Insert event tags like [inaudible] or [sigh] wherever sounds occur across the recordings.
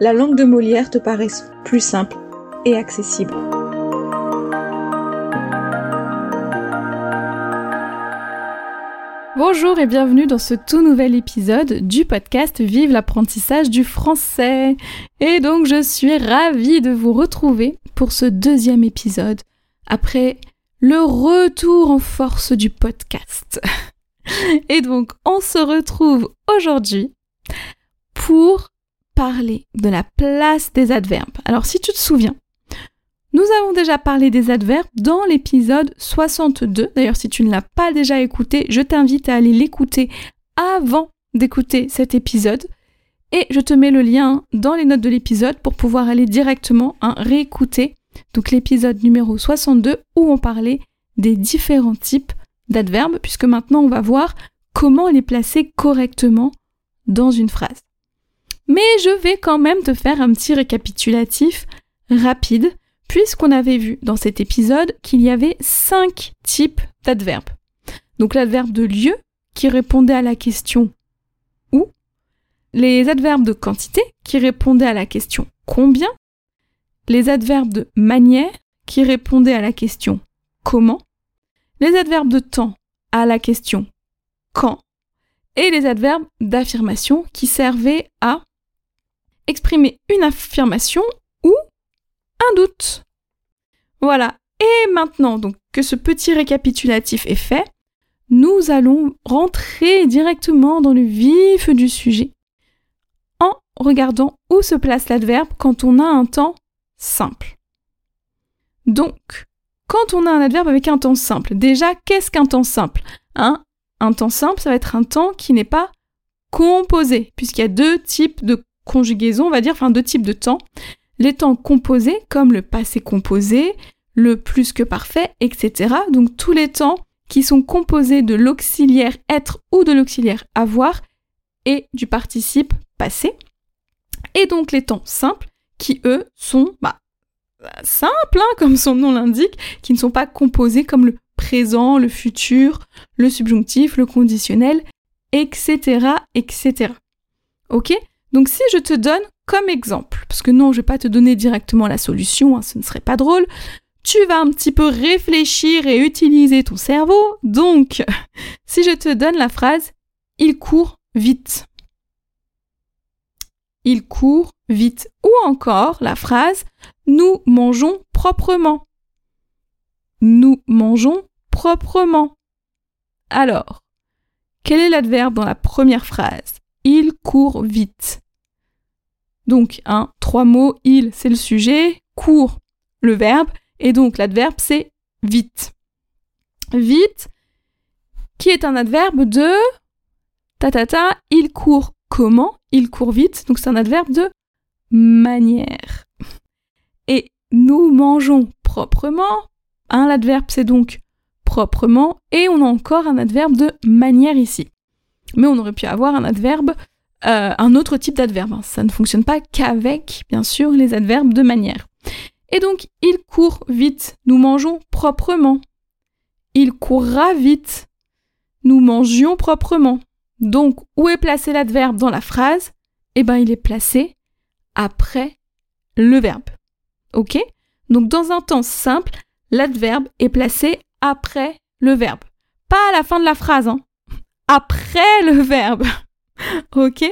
la langue de Molière te paraisse plus simple et accessible. Bonjour et bienvenue dans ce tout nouvel épisode du podcast Vive l'apprentissage du français. Et donc je suis ravie de vous retrouver pour ce deuxième épisode après le retour en force du podcast. [laughs] Et donc on se retrouve aujourd'hui pour parler de la place des adverbes. Alors si tu te souviens, nous avons déjà parlé des adverbes dans l'épisode 62. D'ailleurs, si tu ne l'as pas déjà écouté, je t'invite à aller l'écouter avant d'écouter cet épisode. Et je te mets le lien dans les notes de l'épisode pour pouvoir aller directement hein, réécouter donc l'épisode numéro 62 où on parlait des différents types d'adverbes, puisque maintenant on va voir comment les placer correctement dans une phrase. Mais je vais quand même te faire un petit récapitulatif rapide puisqu'on avait vu dans cet épisode qu'il y avait cinq types d'adverbes. Donc l'adverbe de lieu, qui répondait à la question où, les adverbes de quantité, qui répondaient à la question combien, les adverbes de manière, qui répondaient à la question comment, les adverbes de temps à la question quand, et les adverbes d'affirmation qui servaient à exprimer une affirmation ou un doute. Voilà. Et maintenant, donc, que ce petit récapitulatif est fait, nous allons rentrer directement dans le vif du sujet en regardant où se place l'adverbe quand on a un temps simple. Donc, quand on a un adverbe avec un temps simple, déjà, qu'est-ce qu'un temps simple? Un temps simple, ça va être un temps qui n'est pas composé, puisqu'il y a deux types de conjugaison, on va dire, enfin deux types de temps les temps composés comme le passé composé, le plus que parfait, etc. Donc tous les temps qui sont composés de l'auxiliaire être ou de l'auxiliaire avoir et du participe passé. Et donc les temps simples qui, eux, sont bah, simples, hein, comme son nom l'indique, qui ne sont pas composés comme le présent, le futur, le subjonctif, le conditionnel, etc. etc. Ok? Donc si je te donne comme exemple, parce que non, je vais pas te donner directement la solution, hein, ce ne serait pas drôle, tu vas un petit peu réfléchir et utiliser ton cerveau. Donc, [laughs] si je te donne la phrase il court vite. Il court vite. Ou encore la phrase nous mangeons proprement. Nous mangeons proprement. Alors, quel est l'adverbe dans la première phrase? Il court vite. Donc, un, trois mots, il, c'est le sujet, court, le verbe, et donc l'adverbe, c'est vite. Vite, qui est un adverbe de ta ta ta, il court comment? Il court vite, donc c'est un adverbe de manière. Et nous mangeons proprement, un adverbe c'est donc proprement, et on a encore un adverbe de manière ici. Mais on aurait pu avoir un adverbe euh, un autre type d'adverbe. Ça ne fonctionne pas qu'avec, bien sûr, les adverbes de manière. Et donc, il court vite, nous mangeons proprement. Il courra vite, nous mangions proprement. Donc, où est placé l'adverbe dans la phrase? Eh bien, il est placé après le verbe. Ok? Donc, dans un temps simple, l'adverbe est placé après le verbe. Pas à la fin de la phrase, hein. Après le [laughs] verbe. ok?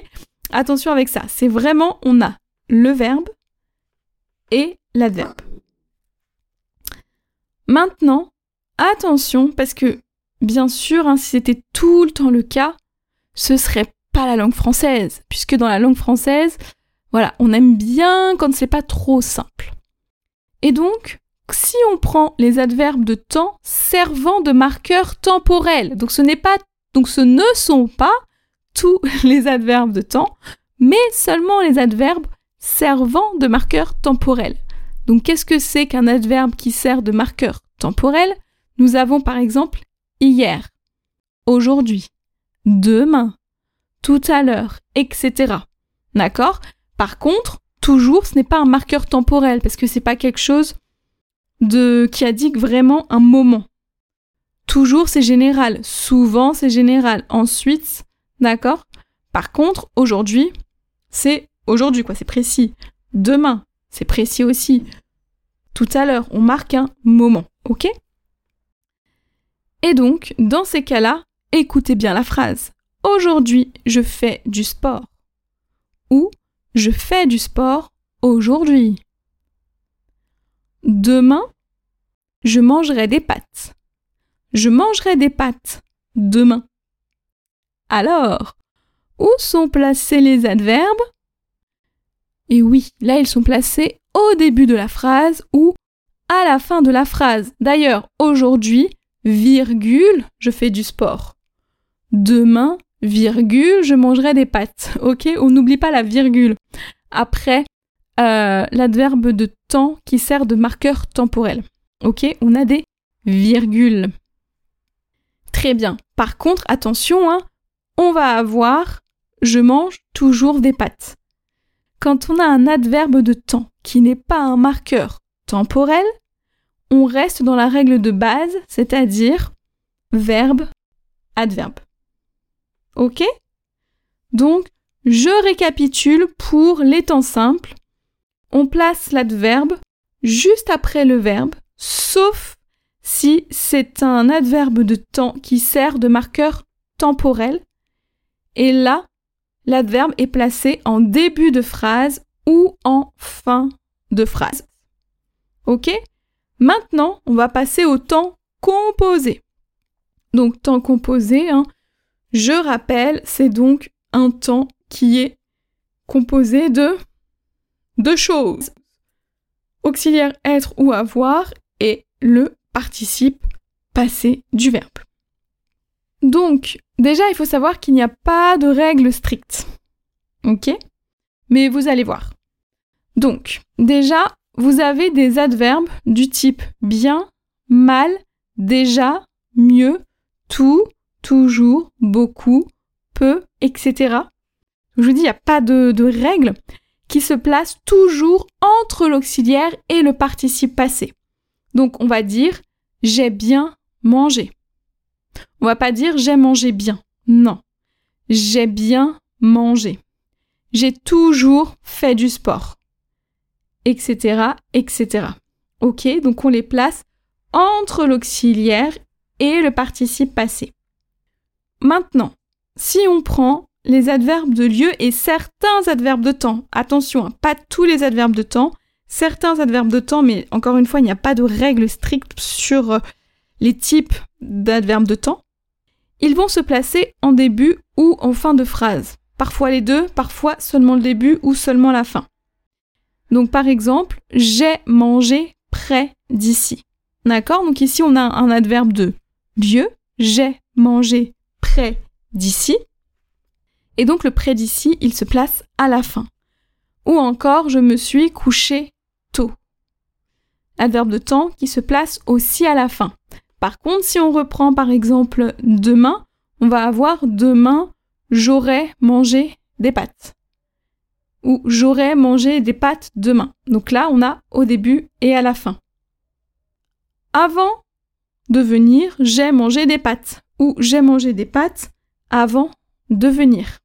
Attention avec ça. C'est vraiment, on a le verbe et l'adverbe. Maintenant, attention, parce que bien sûr, hein, si c'était tout le temps le cas, ce serait pas la langue française, puisque dans la langue française, voilà, on aime bien quand c'est pas trop simple. Et donc, si on prend les adverbes de temps servant de marqueur temporel, donc ce n'est pas, donc ce ne sont pas tous [laughs] les adverbes de temps, mais seulement les adverbes servant de marqueur temporel. Donc qu'est-ce que c'est qu'un adverbe qui sert de marqueur temporel? Nous avons par exemple hier, aujourd'hui, demain, tout à l'heure, etc. D'accord? Par contre, toujours, ce n'est pas un marqueur temporel parce que c'est pas quelque chose de qui indique vraiment un moment. Toujours, c'est général. Souvent, c'est général. Ensuite, d'accord? Par contre, aujourd'hui, c'est aujourd'hui, quoi, c'est précis. Demain, c'est précis aussi. Tout à l'heure, on marque un moment, ok? Et donc, dans ces cas-là, écoutez bien la phrase. Aujourd'hui, je fais du sport. Ou je fais du sport aujourd'hui. Demain, je mangerai des pâtes. Je mangerai des pâtes demain. Alors, où sont placés les adverbes? Et oui, là ils sont placés au début de la phrase ou à la fin de la phrase. D'ailleurs, aujourd'hui, virgule, je fais du sport. Demain, virgule, je mangerai des pâtes. [laughs] Ok On n'oublie pas la virgule. Après, euh, l'adverbe de temps qui sert de marqueur temporel. Ok On a des virgules. Très bien. Par contre, attention, hein, on va avoir je mange toujours des pâtes. Quand on a un adverbe de temps qui n'est pas un marqueur temporel, on reste dans la règle de base, c'est-à-dire verbe, adverbe. Ok? Donc, je récapitule pour les temps simples. On place l'adverbe juste après le verbe, sauf si c'est un adverbe de temps qui sert de marqueur temporel. Et là, l'adverbe est placé en début de phrase ou en fin de phrase. Ok? Maintenant, on va passer au temps composé. Donc, temps composé, hein, je rappelle, c'est donc un temps qui est composé de deux choses. Auxiliaire être ou avoir et le participe passé du verbe. Donc, déjà, il faut savoir qu'il n'y a pas de règle stricte. Ok? Mais vous allez voir. Donc, déjà, vous avez des adverbes du type bien, mal, déjà, mieux, tout, toujours, beaucoup, peu, etc. Je vous dis, il n'y a pas de, de règle qui se place toujours entre l'auxiliaire et le participe passé. Donc, on va dire j'ai bien mangé. On va pas dire j'ai mangé bien. Non. J'ai bien mangé. J'ai toujours fait du sport. Etc. etc. Ok, donc on les place entre l'auxiliaire et le participe passé. Maintenant, si on prend les adverbes de lieu et certains adverbes de temps, attention, hein, pas tous les adverbes de temps, certains adverbes de temps, mais encore une fois, il n'y a pas de règle stricte sur euh, les types d'adverbes de temps, ils vont se placer en début ou en fin de phrase. Parfois les deux, parfois seulement le début ou seulement la fin. Donc par exemple, j'ai mangé près d'ici. D'accord? Donc ici on a un adverbe de lieu, j'ai mangé près d'ici. Et donc le près d'ici, il se place à la fin. Ou encore, je me suis couché. Adverbe de temps qui se place aussi à la fin. Par contre, si on reprend par exemple demain, on va avoir demain, j'aurais mangé des pâtes. Ou j'aurais mangé des pâtes demain. Donc là, on a au début et à la fin. Avant de venir, j'ai mangé des pâtes. Ou j'ai mangé des pâtes avant de venir.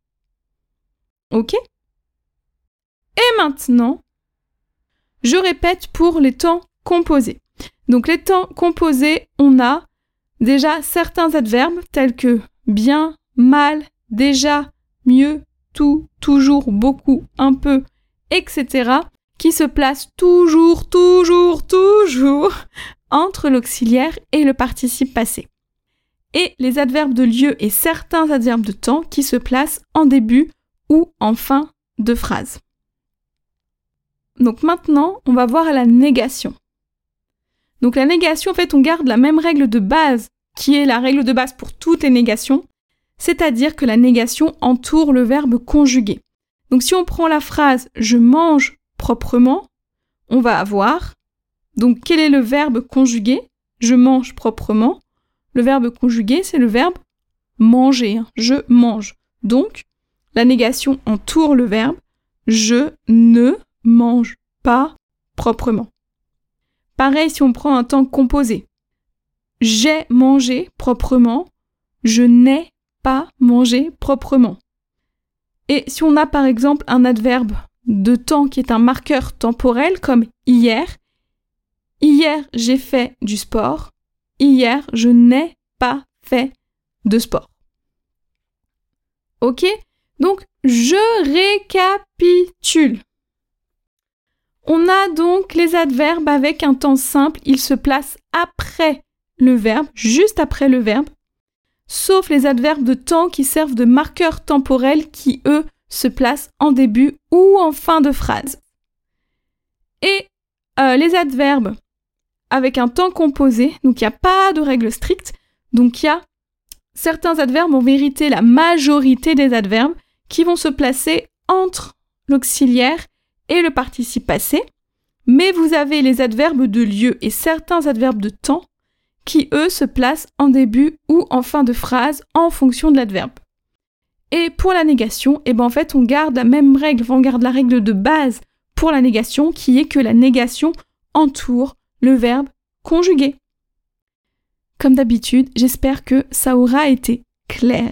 Ok? Et maintenant, je répète pour les temps composés. Donc les temps composés, on a déjà certains adverbes tels que bien, mal, déjà, mieux, tout, toujours, beaucoup, un peu, etc. qui se place toujours, toujours, toujours [laughs] entre l'auxiliaire et le participe passé. Et les adverbes de lieu et certains adverbes de temps qui se placent en début ou en fin de phrase. Donc maintenant, on va voir la négation. Donc la négation, en fait, on garde la même règle de base qui est la règle de base pour toutes les négations, c'est-à-dire que la négation entoure le verbe conjugué. Donc si on prend la phrase je mange proprement, on va avoir donc quel est le verbe conjugué Je mange proprement. Le verbe conjugué, c'est le verbe manger. Hein. Je mange. Donc la négation entoure le verbe je ne mange pas proprement. Pareil si on prend un temps composé. J'ai mangé proprement, je n'ai pas mangé proprement. Et si on a par exemple un adverbe de temps qui est un marqueur temporel comme hier, hier j'ai fait du sport, hier je n'ai pas fait de sport. Ok? Donc je récapitule. On a donc les adverbes avec un temps simple, ils se placent après le verbe, juste après le verbe, sauf les adverbes de temps qui servent de marqueurs temporels qui, eux, se placent en début ou en fin de phrase. Et euh, les adverbes avec un temps composé, donc il n'y a pas de règle stricte, donc il y a certains adverbes, en vérité la majorité des adverbes, qui vont se placer entre l'auxiliaire et le participe passé, mais vous avez les adverbes de lieu et certains adverbes de temps qui, eux, se placent en début ou en fin de phrase en fonction de l'adverbe. Et pour la négation, eh ben en fait, on garde la même règle, on garde la règle de base pour la négation qui est que la négation entoure le verbe conjugué. Comme d'habitude, j'espère que ça aura été clair.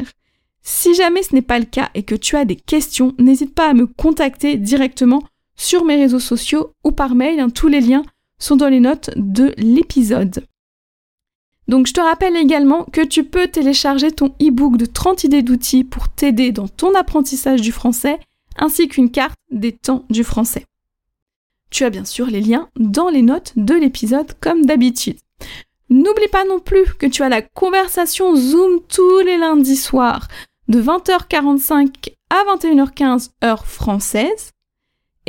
Si jamais ce n'est pas le cas et que tu as des questions, n'hésite pas à me contacter directement sur mes réseaux sociaux ou par mail. Hein. tous les liens sont dans les notes de l'épisode. Donc je te rappelle également que tu peux télécharger ton e-book de 30 idées d'outils pour t'aider dans ton apprentissage du français, ainsi qu'une carte des temps du français. Tu as bien sûr les liens dans les notes de l'épisode comme d'habitude. N'oublie pas non plus que tu as la conversation Zoom tous les lundis soirs de 20h45 à 21h15 heure française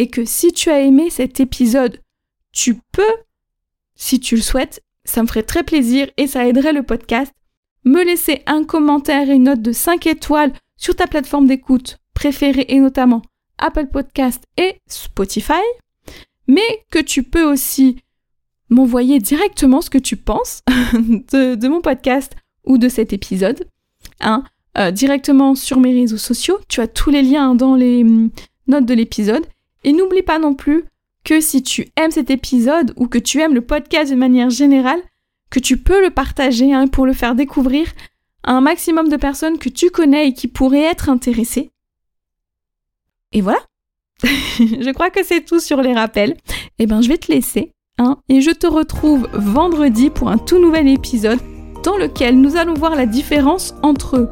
et que si tu as aimé cet épisode, tu peux, si tu le souhaites, ça me ferait très plaisir et ça aiderait le podcast. Me laisser un commentaire et une note de 5 étoiles sur ta plateforme d'écoute préférée et notamment Apple Podcast et Spotify. Mais que tu peux aussi m'envoyer directement ce que tu penses [laughs] de, mon podcast ou de cet épisode. Hein, euh, directement sur mes réseaux sociaux. Tu as tous les liens dans les hum, notes de l'épisode. Et n'oublie pas non plus que si tu aimes cet épisode ou que tu aimes le podcast de manière générale, que tu peux le partager hein, pour le faire découvrir à un maximum de personnes que tu connais et qui pourraient être intéressées. Et voilà. [laughs] je crois que c'est tout sur les rappels. Eh ben, je vais te laisser. Hein, et je te retrouve vendredi pour un tout nouvel épisode dans lequel nous allons voir la différence entre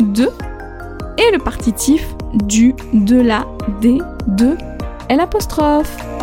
de et le partitif du, de la, des, de, l'apostrophe.